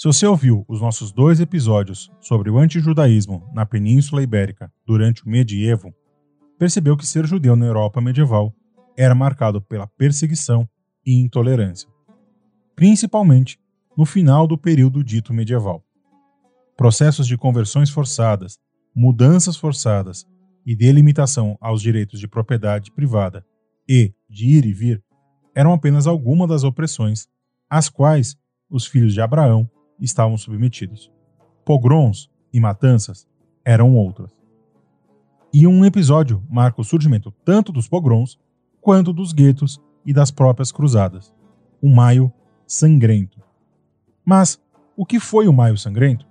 Se você ouviu os nossos dois episódios sobre o antijudaísmo na Península Ibérica durante o medievo, percebeu que ser judeu na Europa medieval era marcado pela perseguição e intolerância, principalmente no final do período dito medieval. Processos de conversões forçadas, mudanças forçadas e delimitação aos direitos de propriedade privada e de ir e vir eram apenas algumas das opressões às quais os filhos de Abraão estavam submetidos. Pogroms e matanças eram outras. E um episódio marca o surgimento tanto dos pogroms quanto dos guetos e das próprias cruzadas. O Maio Sangrento. Mas o que foi o Maio Sangrento?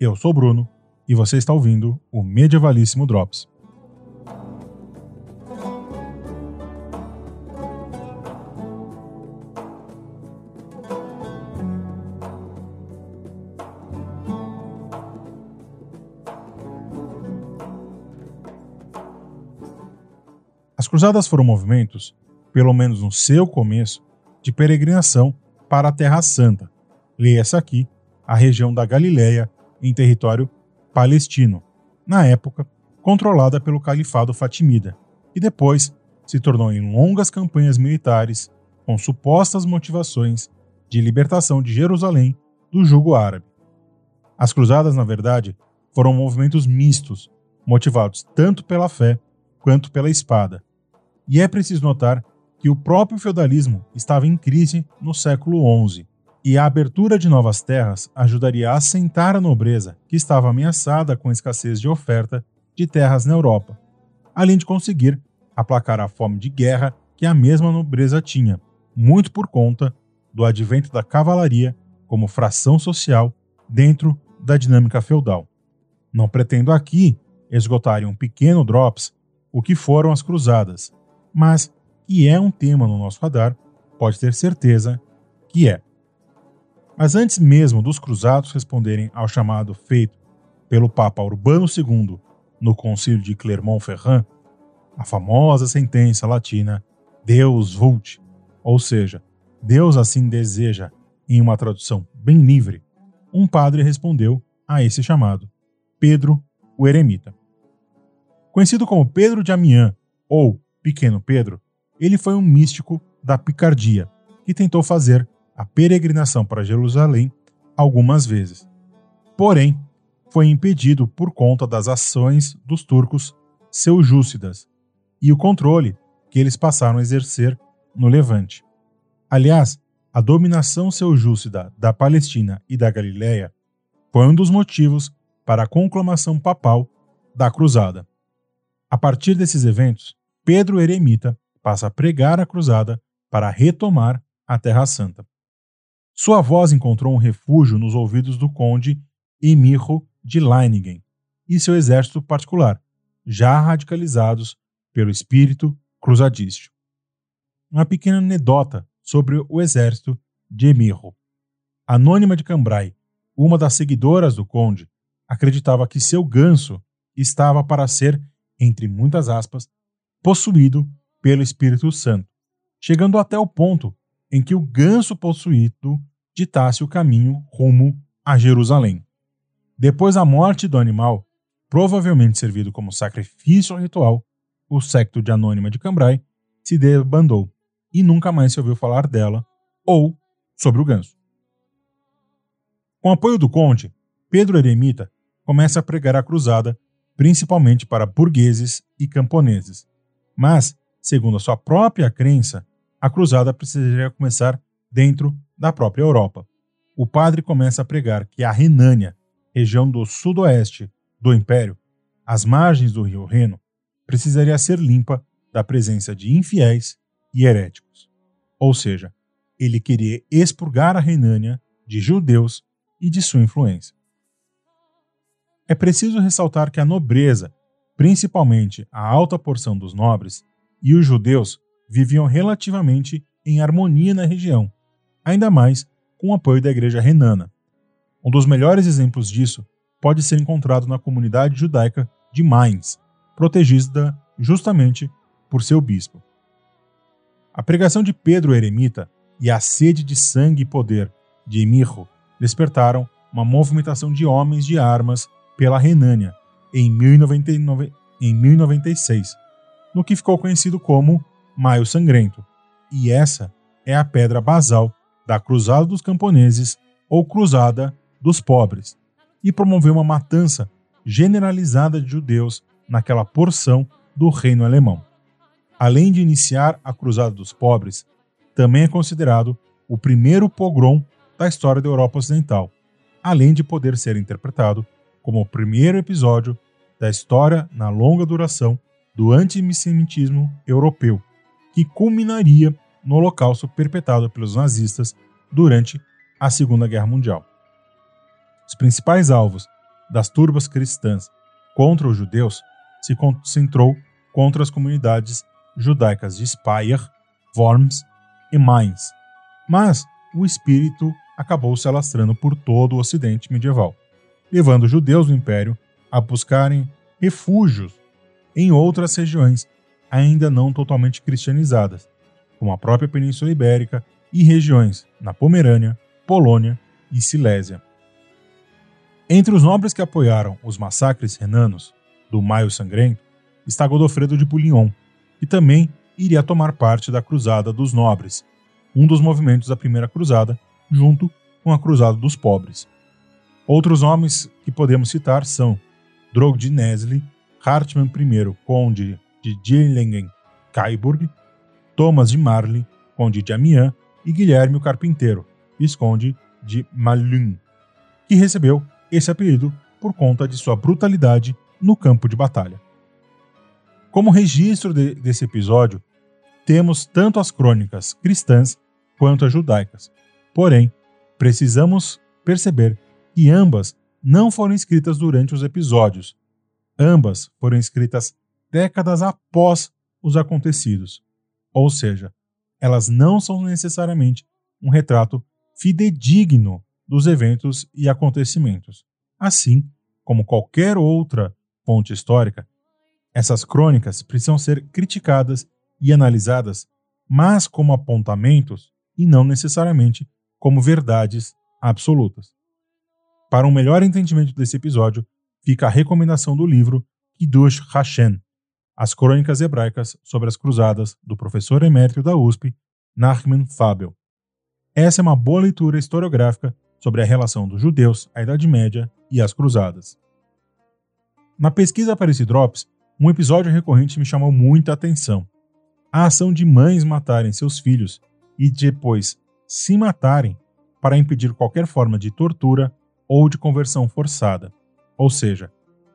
Eu sou Bruno e você está ouvindo o Medievalíssimo Drops. As cruzadas foram movimentos, pelo menos no seu começo, de peregrinação para a Terra Santa. Leia-se aqui a região da Galileia em território palestino, na época controlada pelo Califado Fatimida, e depois se tornou em longas campanhas militares com supostas motivações de libertação de Jerusalém do jugo árabe. As cruzadas, na verdade, foram movimentos mistos, motivados tanto pela fé quanto pela espada. E é preciso notar que o próprio feudalismo estava em crise no século XI, e a abertura de novas terras ajudaria a assentar a nobreza que estava ameaçada com a escassez de oferta de terras na Europa, além de conseguir aplacar a fome de guerra que a mesma nobreza tinha, muito por conta do advento da cavalaria como fração social dentro da dinâmica feudal. Não pretendo aqui esgotar em um pequeno drops o que foram as cruzadas, mas que é um tema no nosso radar, pode ter certeza que é. Mas antes mesmo dos cruzados responderem ao chamado feito pelo Papa Urbano II no Concílio de Clermont-Ferrand, a famosa sentença latina Deus vult, ou seja, Deus assim deseja, em uma tradução bem livre, um padre respondeu a esse chamado, Pedro o Eremita. Conhecido como Pedro de Amiens ou Pequeno Pedro, ele foi um místico da picardia que tentou fazer a peregrinação para Jerusalém algumas vezes. Porém, foi impedido por conta das ações dos turcos seljúcidas e o controle que eles passaram a exercer no Levante. Aliás, a dominação seljúcida da Palestina e da Galiléia foi um dos motivos para a conclamação papal da Cruzada. A partir desses eventos, Pedro Eremita passa a pregar a cruzada para retomar a Terra Santa. Sua voz encontrou um refúgio nos ouvidos do conde Emirro de Leiningen e seu exército particular, já radicalizados pelo espírito cruzadício. Uma pequena anedota sobre o exército de Emirro. Anônima de Cambrai, uma das seguidoras do conde, acreditava que seu ganso estava para ser, entre muitas aspas, possuído pelo Espírito Santo, chegando até o ponto em que o ganso possuído ditasse o caminho rumo a Jerusalém. Depois da morte do animal, provavelmente servido como sacrifício ritual, o secto de Anônima de Cambrai se debandou e nunca mais se ouviu falar dela ou sobre o ganso. Com apoio do conde, Pedro Eremita começa a pregar a cruzada principalmente para burgueses e camponeses. Mas, segundo a sua própria crença, a cruzada precisaria começar dentro da própria Europa. O padre começa a pregar que a Renânia, região do sudoeste do império, às margens do rio Reno, precisaria ser limpa da presença de infiéis e heréticos. Ou seja, ele queria expurgar a Renânia de judeus e de sua influência. É preciso ressaltar que a nobreza, principalmente a alta porção dos nobres, e os judeus viviam relativamente em harmonia na região, ainda mais com o apoio da igreja renana. Um dos melhores exemplos disso pode ser encontrado na comunidade judaica de Mainz, protegida justamente por seu bispo. A pregação de Pedro Eremita e a sede de sangue e poder de Emirro despertaram uma movimentação de homens de armas pela Renânia em 1099, em 1096, no que ficou conhecido como Maio Sangrento, e essa é a pedra basal da Cruzada dos Camponeses ou Cruzada dos Pobres, e promoveu uma matança generalizada de judeus naquela porção do reino alemão. Além de iniciar a Cruzada dos Pobres, também é considerado o primeiro pogrom da história da Europa Ocidental, além de poder ser interpretado como o primeiro episódio da história na longa duração do antissemitismo europeu, que culminaria no holocausto perpetrado pelos nazistas durante a Segunda Guerra Mundial. Os principais alvos das turbas cristãs contra os judeus se concentrou contra as comunidades judaicas de Speyer, Worms e Mainz, mas o espírito acabou se alastrando por todo o Ocidente medieval, levando os judeus do Império a buscarem refúgios em outras regiões ainda não totalmente cristianizadas, como a própria Península Ibérica e regiões na Pomerânia, Polônia e Silésia. Entre os nobres que apoiaram os massacres renanos do Maio Sangrento está Godofredo de Bouillon, que também iria tomar parte da Cruzada dos Nobres, um dos movimentos da Primeira Cruzada, junto com a Cruzada dos Pobres. Outros nomes que podemos citar são Drog de Nesle, Hartmann I, conde de Dillingen-Kaiburg, Thomas de Marly, conde de Amiens, e Guilherme o Carpinteiro, visconde de Malun, que recebeu esse apelido por conta de sua brutalidade no campo de batalha. Como registro de, desse episódio, temos tanto as crônicas cristãs quanto as judaicas. Porém, precisamos perceber que ambas não foram escritas durante os episódios. Ambas foram escritas décadas após os acontecidos. Ou seja, elas não são necessariamente um retrato fidedigno dos eventos e acontecimentos. Assim como qualquer outra fonte histórica, essas crônicas precisam ser criticadas e analisadas, mas como apontamentos e não necessariamente como verdades absolutas. Para um melhor entendimento desse episódio, fica a recomendação do livro Kiddush Hashem, As Crônicas Hebraicas sobre as Cruzadas, do professor emérito da USP, Nachman Fabel. Essa é uma boa leitura historiográfica sobre a relação dos judeus à Idade Média e às Cruzadas. Na pesquisa para esse Drops, um episódio recorrente me chamou muita atenção. A ação de mães matarem seus filhos e depois se matarem para impedir qualquer forma de tortura ou de conversão forçada. Ou seja,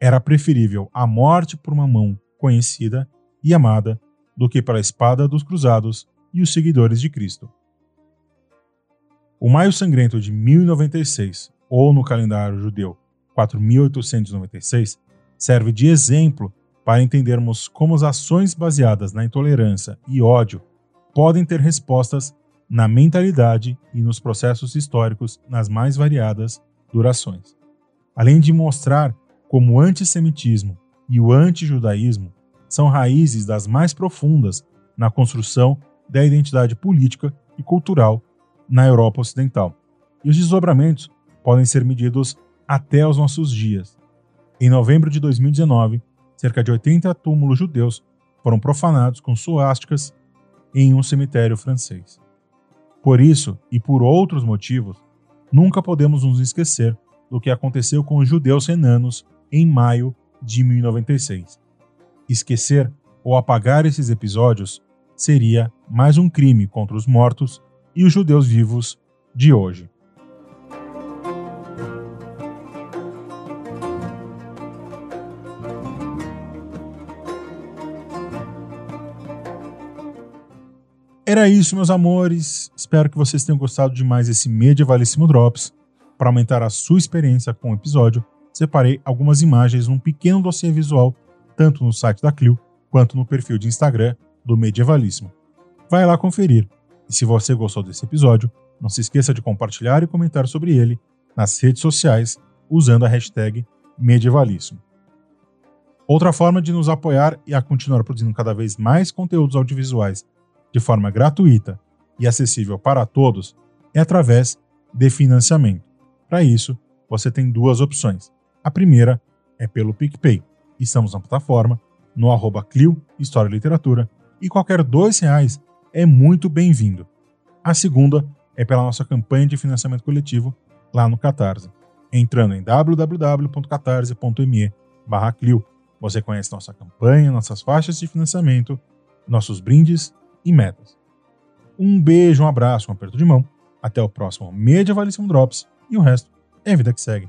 era preferível a morte por uma mão conhecida e amada do que pela espada dos cruzados e os seguidores de Cristo. O Maio Sangrento de 1096, ou no calendário judeu 4896, serve de exemplo para entendermos como as ações baseadas na intolerância e ódio podem ter respostas na mentalidade e nos processos históricos nas mais variadas durações. Além de mostrar como o antissemitismo e o antijudaísmo são raízes das mais profundas na construção da identidade política e cultural na Europa Ocidental. E os desdobramentos podem ser medidos até os nossos dias. Em novembro de 2019, cerca de 80 túmulos judeus foram profanados com suásticas em um cemitério francês. Por isso, e por outros motivos, nunca podemos nos esquecer do que aconteceu com os judeus renanos em maio de 1096. Esquecer ou apagar esses episódios seria mais um crime contra os mortos e os judeus vivos de hoje. Era isso, meus amores. Espero que vocês tenham gostado de mais esse medievalíssimo Drops. Para aumentar a sua experiência com o episódio, separei algumas imagens num pequeno dossiê visual, tanto no site da Clio quanto no perfil de Instagram do Medievalíssimo. Vai lá conferir. E se você gostou desse episódio, não se esqueça de compartilhar e comentar sobre ele nas redes sociais usando a hashtag Medievalíssimo. Outra forma de nos apoiar e a continuar produzindo cada vez mais conteúdos audiovisuais de forma gratuita e acessível para todos é através de financiamento. Para isso, você tem duas opções. A primeira é pelo PicPay. Estamos na plataforma, no arroba Clio História e Literatura, e qualquer dois reais é muito bem-vindo. A segunda é pela nossa campanha de financiamento coletivo lá no Catarse. Entrando em www.catarse.me Clio, você conhece nossa campanha, nossas faixas de financiamento, nossos brindes e metas. Um beijo, um abraço, um aperto de mão. Até o próximo Medievalíssimo Drops e o resto é vida que segue.